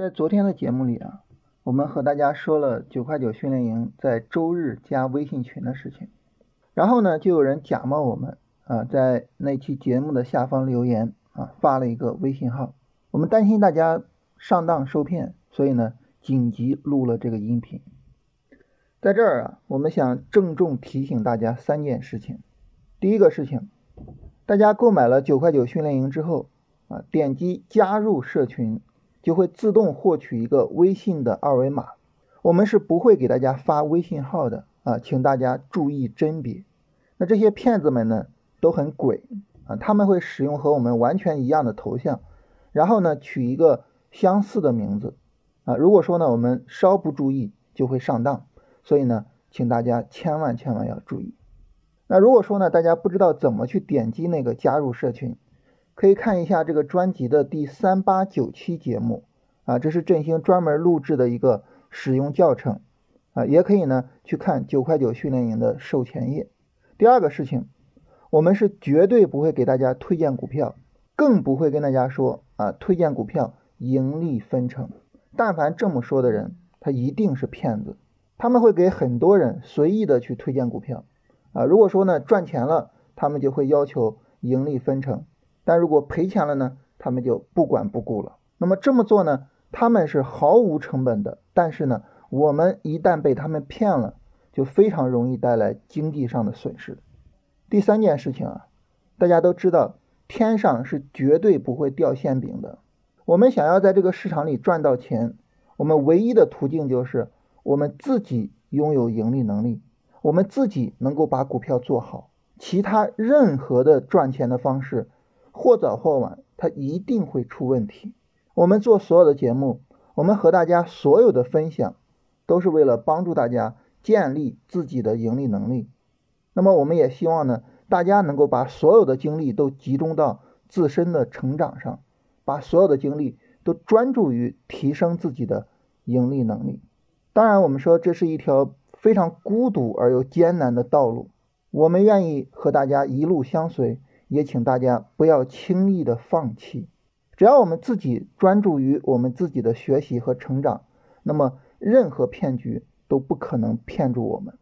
在昨天的节目里啊，我们和大家说了九块九训练营在周日加微信群的事情，然后呢，就有人假冒我们啊，在那期节目的下方留言啊，发了一个微信号，我们担心大家上当受骗，所以呢，紧急录了这个音频。在这儿啊，我们想郑重提醒大家三件事情。第一个事情，大家购买了九块九训练营之后啊，点击加入社群。就会自动获取一个微信的二维码，我们是不会给大家发微信号的啊，请大家注意甄别。那这些骗子们呢都很鬼啊，他们会使用和我们完全一样的头像，然后呢取一个相似的名字啊。如果说呢我们稍不注意就会上当，所以呢请大家千万千万要注意。那如果说呢大家不知道怎么去点击那个加入社群。可以看一下这个专辑的第三八九期节目啊，这是振兴专门录制的一个使用教程啊，也可以呢去看九块九训练营的售前页。第二个事情，我们是绝对不会给大家推荐股票，更不会跟大家说啊推荐股票盈利分成。但凡这么说的人，他一定是骗子。他们会给很多人随意的去推荐股票啊，如果说呢赚钱了，他们就会要求盈利分成。但如果赔钱了呢，他们就不管不顾了。那么这么做呢，他们是毫无成本的。但是呢，我们一旦被他们骗了，就非常容易带来经济上的损失。第三件事情啊，大家都知道，天上是绝对不会掉馅饼的。我们想要在这个市场里赚到钱，我们唯一的途径就是我们自己拥有盈利能力，我们自己能够把股票做好。其他任何的赚钱的方式。或早或晚，它一定会出问题。我们做所有的节目，我们和大家所有的分享，都是为了帮助大家建立自己的盈利能力。那么，我们也希望呢，大家能够把所有的精力都集中到自身的成长上，把所有的精力都专注于提升自己的盈利能力。当然，我们说这是一条非常孤独而又艰难的道路，我们愿意和大家一路相随。也请大家不要轻易的放弃，只要我们自己专注于我们自己的学习和成长，那么任何骗局都不可能骗住我们。